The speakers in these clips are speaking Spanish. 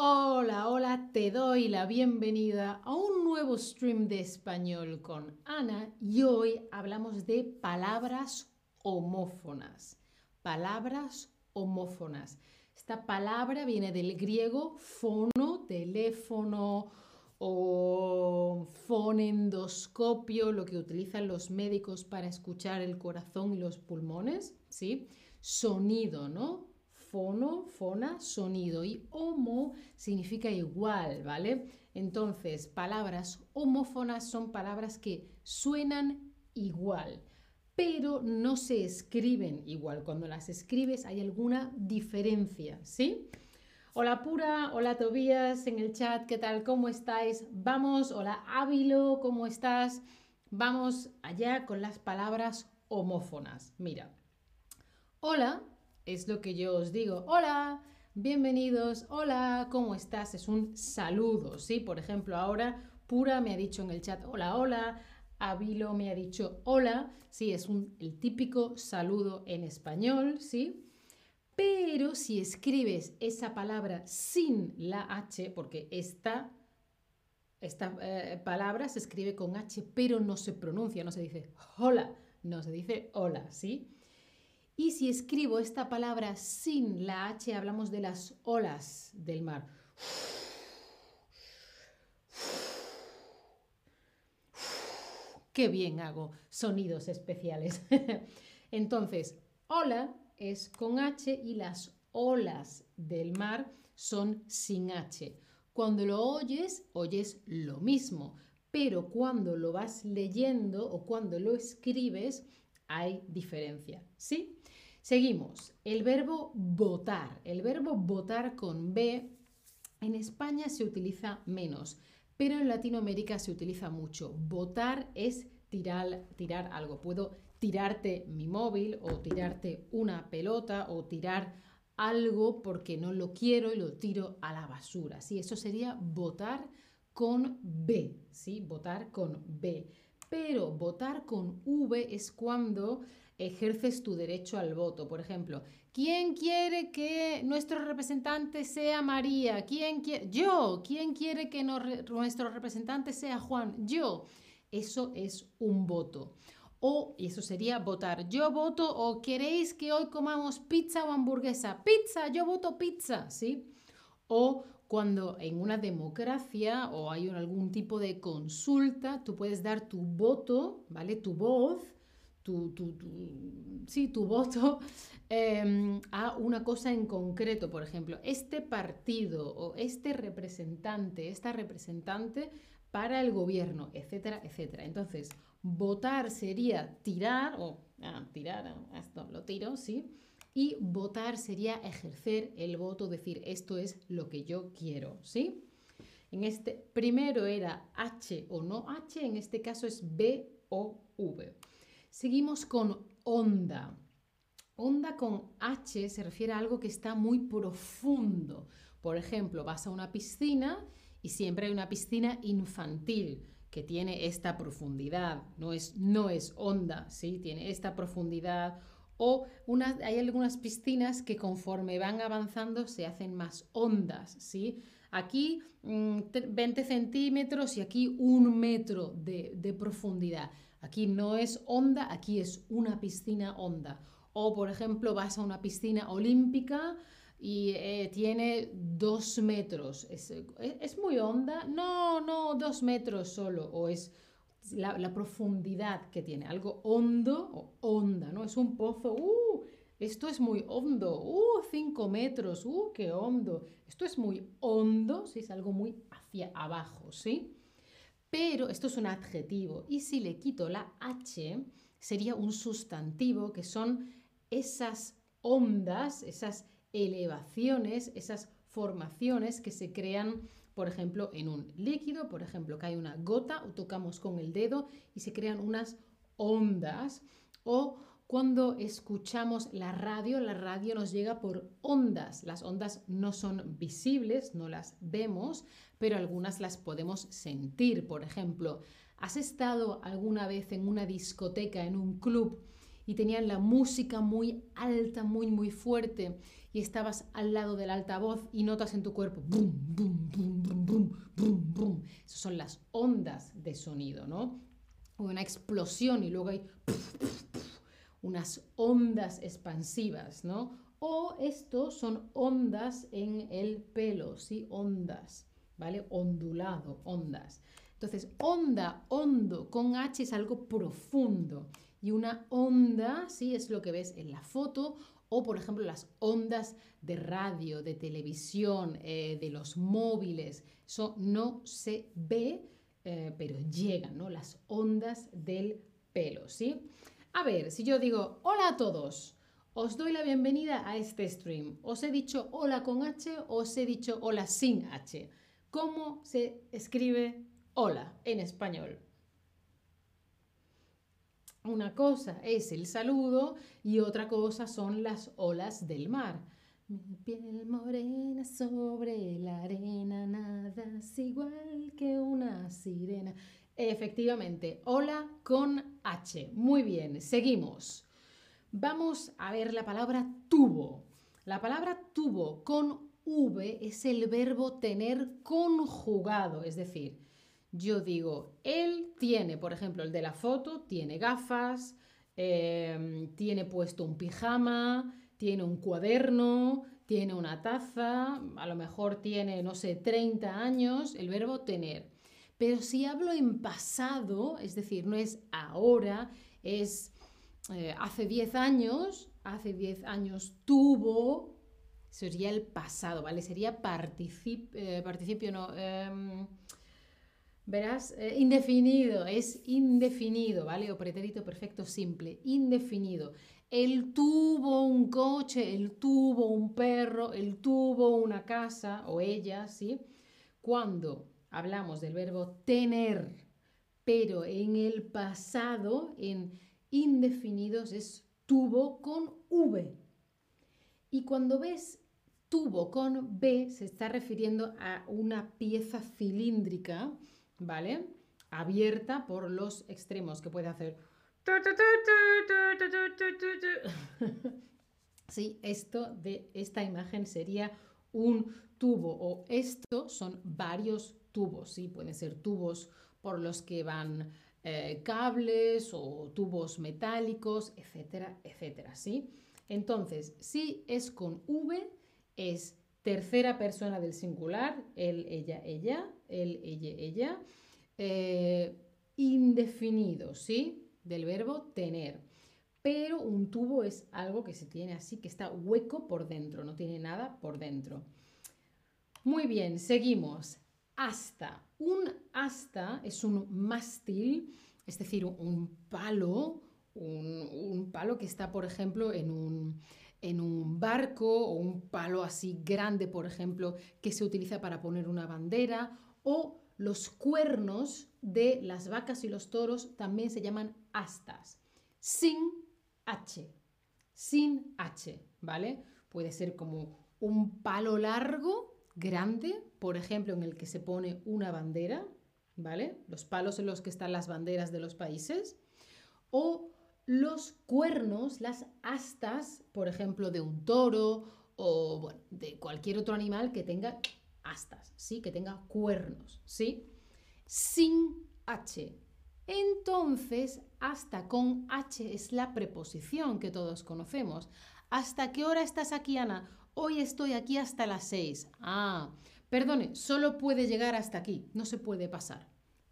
Hola, hola, te doy la bienvenida a un nuevo stream de español con Ana y hoy hablamos de palabras homófonas. Palabras homófonas. Esta palabra viene del griego fono, teléfono o fonendoscopio, lo que utilizan los médicos para escuchar el corazón y los pulmones, ¿sí? Sonido, ¿no? Fono, fona, sonido y homo significa igual, ¿vale? Entonces, palabras homófonas son palabras que suenan igual, pero no se escriben igual. Cuando las escribes hay alguna diferencia, ¿sí? Hola Pura, hola Tobías en el chat, ¿qué tal? ¿Cómo estáis? Vamos, hola Ávilo, ¿cómo estás? Vamos allá con las palabras homófonas. Mira, hola es lo que yo os digo. Hola, bienvenidos, hola, ¿cómo estás? Es un saludo, ¿sí? Por ejemplo, ahora Pura me ha dicho en el chat, hola, hola. Avilo me ha dicho hola, sí, es un, el típico saludo en español, ¿sí? Pero si escribes esa palabra sin la H, porque esta, esta eh, palabra se escribe con H, pero no se pronuncia, no se dice hola, no se dice hola, ¿sí? Y si escribo esta palabra sin la H, hablamos de las olas del mar. Qué bien hago sonidos especiales. Entonces, hola es con H y las olas del mar son sin H. Cuando lo oyes, oyes lo mismo, pero cuando lo vas leyendo o cuando lo escribes, hay diferencia, ¿sí? Seguimos. El verbo votar. El verbo votar con B en España se utiliza menos, pero en Latinoamérica se utiliza mucho. Votar es tirar, tirar algo. Puedo tirarte mi móvil o tirarte una pelota o tirar algo porque no lo quiero y lo tiro a la basura. ¿sí? Eso sería votar con B, ¿sí? Votar con B. Pero votar con V es cuando ejerces tu derecho al voto. Por ejemplo, ¿quién quiere que nuestro representante sea María? ¿Quién quiere? Yo. ¿Quién quiere que nuestro representante sea Juan? Yo. Eso es un voto. O eso sería votar. Yo voto o queréis que hoy comamos pizza o hamburguesa. Pizza, yo voto pizza, ¿sí? O cuando en una democracia o hay algún tipo de consulta, tú puedes dar tu voto, ¿vale? Tu voz tu, tu, sí, tu voto em, a una cosa en concreto. Por ejemplo, este partido o este representante, esta representante para el gobierno, etcétera, etcétera. Entonces, votar sería tirar, o ah, tirar, ah, esto lo tiro, ¿sí? Y votar sería ejercer el voto, decir esto es lo que yo quiero, ¿sí? En este primero era H o no H, en este caso es B o V. Seguimos con onda. Onda con H se refiere a algo que está muy profundo. Por ejemplo, vas a una piscina y siempre hay una piscina infantil que tiene esta profundidad. No es, no es honda, ¿sí? Tiene esta profundidad. O hay algunas piscinas que conforme van avanzando se hacen más hondas, ¿sí? Aquí 20 mm, centímetros y aquí un metro de profundidad. Aquí no es onda, aquí es una piscina honda. O, por ejemplo, vas a una piscina olímpica y eh, tiene dos metros. ¿Es, muy honda? No, no, dos metros solo. O es la, profundidad que tiene. Algo hondo o honda, ¿no? Es un pozo. ¡Uh! Esto es muy hondo. ¡Uh! Cinco metros. ¡Uh! ¡Qué hondo! Esto es muy hondo, si es algo muy hacia abajo, ¿sí? Pero esto es un adjetivo y si le quito la H sería un sustantivo que son esas ondas, esas elevaciones, esas formaciones que se crean, por ejemplo, en un líquido, por ejemplo, hay una gota o tocamos con el dedo y se crean unas ondas o cuando escuchamos la radio, la radio nos llega por ondas. Las ondas no son visibles, no las vemos, pero algunas las podemos sentir. Por ejemplo, ¿has estado alguna vez en una discoteca, en un club, y tenían la música muy alta, muy, muy fuerte y estabas al lado del altavoz y notas en tu cuerpo bum, bum, bum, bum. Esas son las ondas de sonido, ¿no? Una explosión y luego hay unas ondas expansivas, ¿no? O esto son ondas en el pelo, ¿sí? Ondas, ¿vale? Ondulado, ondas. Entonces, onda, hondo, con H es algo profundo. Y una onda, ¿sí? Es lo que ves en la foto. O, por ejemplo, las ondas de radio, de televisión, eh, de los móviles. Eso no se ve, eh, pero llegan, ¿no? Las ondas del pelo, ¿sí? A ver, si yo digo, hola a todos, os doy la bienvenida a este stream. Os he dicho hola con H, os he dicho hola sin H. ¿Cómo se escribe hola en español? Una cosa es el saludo y otra cosa son las olas del mar. Mi piel morena sobre la arena, nada es igual que una sirena. Efectivamente, hola con H. Muy bien, seguimos. Vamos a ver la palabra tubo. La palabra tubo con V es el verbo tener conjugado, es decir, yo digo, él tiene, por ejemplo, el de la foto, tiene gafas, em, tiene puesto un pijama, tiene un cuaderno, tiene una taza, a lo mejor tiene, no sé, 30 años, el verbo tener. Pero si hablo en pasado, es decir, no es ahora, es eh, hace 10 años, hace 10 años tuvo, sería el pasado, ¿vale? Sería eh, participio, no. Em, verás, eh, indefinido, es indefinido, ¿vale? O pretérito perfecto simple, indefinido. Él tuvo un coche, él tuvo un perro, él tuvo una casa, o ella, ¿sí? Cuando hablamos del verbo tener, pero en el pasado, en indefinidos, es tuvo con V. Y cuando ves tubo con B, se está refiriendo a una pieza cilíndrica, ¿vale? Abierta por los extremos, que puede hacer... Sí, esto de esta imagen sería un tubo o esto son varios tubos, ¿sí? Pueden ser tubos por los que van eh, cables o tubos metálicos, etcétera, etcétera, ¿sí? Entonces, si es con V, es tercera persona del singular, él, ella, ella, él, ella, ella, eh, indefinido, ¿sí? Del verbo tener. Pero un tubo es algo que se tiene así, que está hueco por dentro, no tiene nada por dentro. Muy bien, seguimos. Asta. Un asta es un mástil, es decir, un palo, un, palo que está, por ejemplo, en un, en un barco o un palo así grande, por ejemplo, que se utiliza para poner una bandera o los cuernos de las vacas y los toros también se llaman astas. Sin H. Sin H, ¿vale? Puede ser como un palo largo grande, por ejemplo, en el que se pone una bandera, ¿vale? Los palos en los que están las banderas de los países, o los cuernos, las astas, por ejemplo, de un toro o de cualquier otro animal que tenga astas, ¿sí? Que tenga cuernos, ¿sí? Sin H. Entonces, hasta con H es la preposición que todos conocemos. ¿Hasta qué hora estás aquí, Ana? Hoy estoy aquí hasta las 6. Ah, perdone, solo puede llegar hasta aquí, no se puede pasar.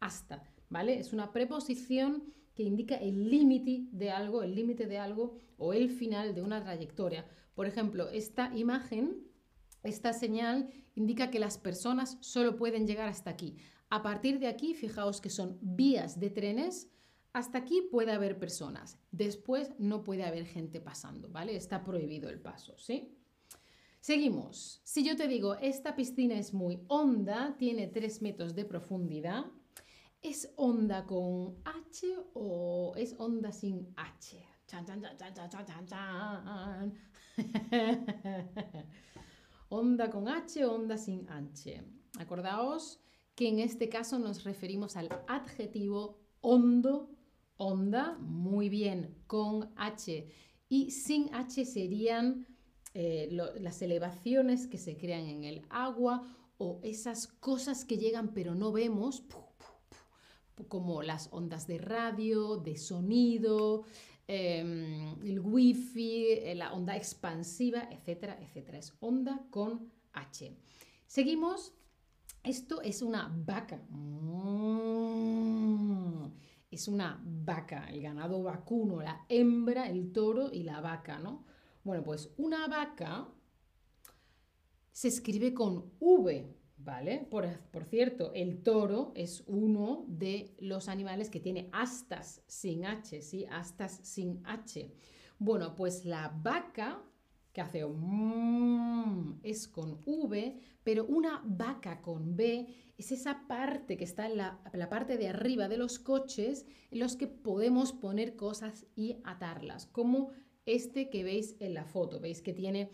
Hasta, ¿vale? Es una preposición que indica el límite de algo, el límite de algo o el final de una trayectoria. Por ejemplo, esta imagen, esta señal indica que las personas solo pueden llegar hasta aquí. A partir de aquí, fijaos que son vías de trenes, hasta aquí puede haber personas, después no puede haber gente pasando, ¿vale? Está prohibido el paso, ¿sí? Seguimos. Si yo te digo, esta piscina es muy honda, tiene 3 metros de profundidad, ¿es honda con H o es honda sin H? Chan, chan, chan, onda con H o onda sin H. Acordaos que en este caso nos referimos al adjetivo hondo onda, muy bien, con H. Y sin H serían eh, las elevaciones que se crean en el agua o esas cosas que llegan pero no vemos, como las ondas de radio, de sonido, em, el wifi, eh, la onda expansiva, etcétera, etcétera. Es onda con H. Seguimos. Esto es una vaca. Mm. Es una vaca, el ganado vacuno, la hembra, el toro y la vaca, ¿no? Bueno, pues una vaca se escribe con V, ¿vale? Por, cierto, el toro es uno de los animales que tiene astas sin H, ¿sí? Astas sin H. Bueno, pues la vaca que hace mmm, es con V, pero una vaca con B es esa parte que está en la, la, parte de arriba de los coches en los que podemos poner cosas y atarlas, como este que veis en la foto. Veis que tiene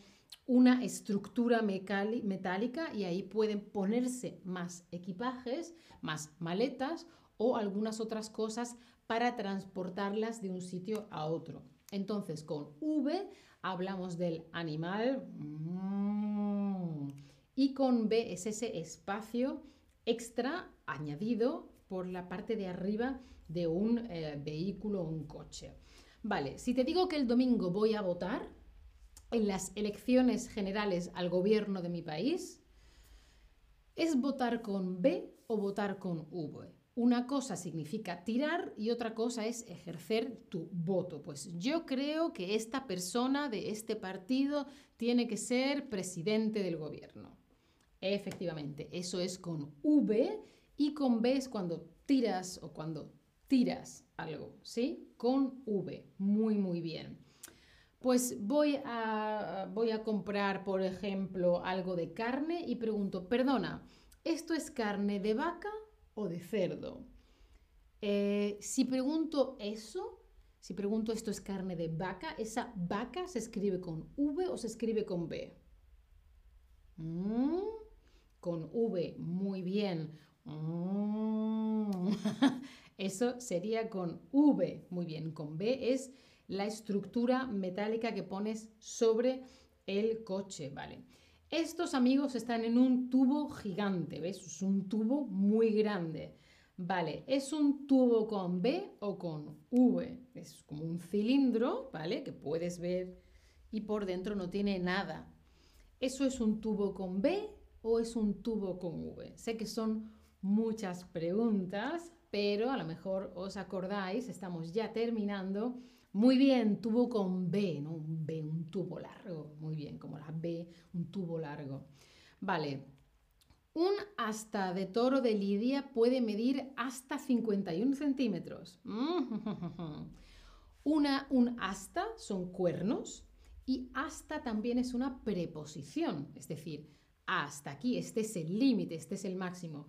una estructura metálica y ahí pueden ponerse más equipajes, más maletas o algunas otras cosas para transportarlas de un sitio a otro. Entonces, con V hablamos del animal mm, y con B es ese espacio extra añadido por la parte de arriba de un eh, vehículo o un coche. Vale, si te digo que el domingo voy a votar en las elecciones generales al gobierno de mi país, ¿es votar con B o votar con V? Una cosa significa tirar y otra cosa es ejercer tu voto. Pues yo creo que esta persona de este partido tiene que ser presidente del gobierno. Efectivamente, eso es con V y con B es cuando tiras o cuando tiras algo, ¿sí? Con V. Muy, muy bien. Pues voy a, voy a comprar, por ejemplo, algo de carne y pregunto, perdona, ¿esto es carne de vaca o de cerdo? Eh, si pregunto eso, si pregunto esto es carne de vaca, ¿esa vaca se escribe con V o se escribe con B? Mm, con V, muy bien. Mm. Eso sería con V. Muy bien, con B es la estructura metálica que pones sobre el coche, ¿vale? Estos amigos están en un tubo gigante, ¿ves? Es un tubo muy grande. Vale, ¿es un tubo con B o con V? Es como un cilindro, ¿vale? Que puedes ver y por dentro no tiene nada. ¿Eso es un tubo con B o es un tubo con V? Sé que son muchas preguntas, pero a lo mejor os acordáis, estamos ya terminando. Muy bien, tubo con B, ¿no? Un B, un tubo largo. Muy bien, como la B, un tubo largo. Vale. Un asta de toro de Lidia puede medir hasta 51 centímetros. Una, un asta son cuernos y hasta también es una preposición, es decir, hasta aquí, este es el límite, este es el máximo.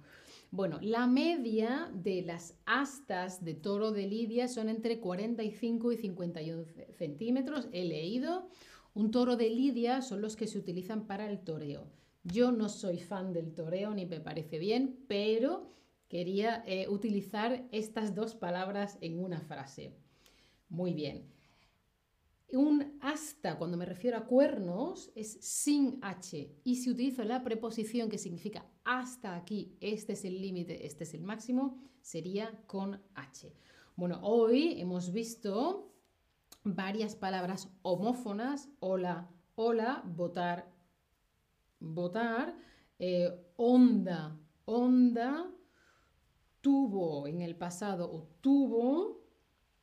Bueno, la media de las astas de toro de Lidia son entre 45 y 51 centímetros. He leído. Un toro de Lidia son los que se utilizan para el toreo. Yo no soy fan del toreo ni me parece bien, pero quería eh, utilizar estas dos palabras en una frase. Muy bien. Un hasta, cuando me refiero a cuernos, es sin H. Y si utilizo la preposición que significa hasta aquí, este es el límite, este es el máximo, sería con H. Bueno, hoy hemos visto varias palabras homófonas, hola, hola, votar, votar, eh, onda, onda, tuvo en el pasado o tuvo,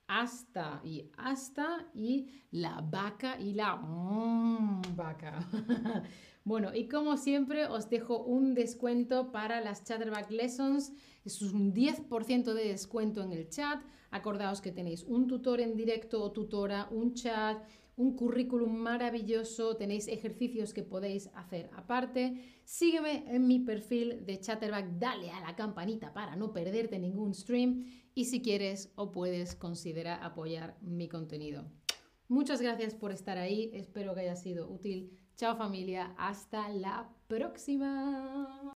hasta y hasta y la vaca y la mm, vaca. bueno, y como siempre os dejo un descuento para las Chatterback Lessons. Es un 10% de descuento en el chat. Acordaos que tenéis un tutor en directo o tutora, un chat, un currículum maravilloso, tenéis ejercicios que podéis hacer aparte. Sígueme en mi perfil de Chatterback, dale a la campanita para no perderte ningún stream y si quieres o puedes considera apoyar mi contenido. Muchas gracias por estar ahí, espero que haya sido útil. Chao familia, hasta la próxima.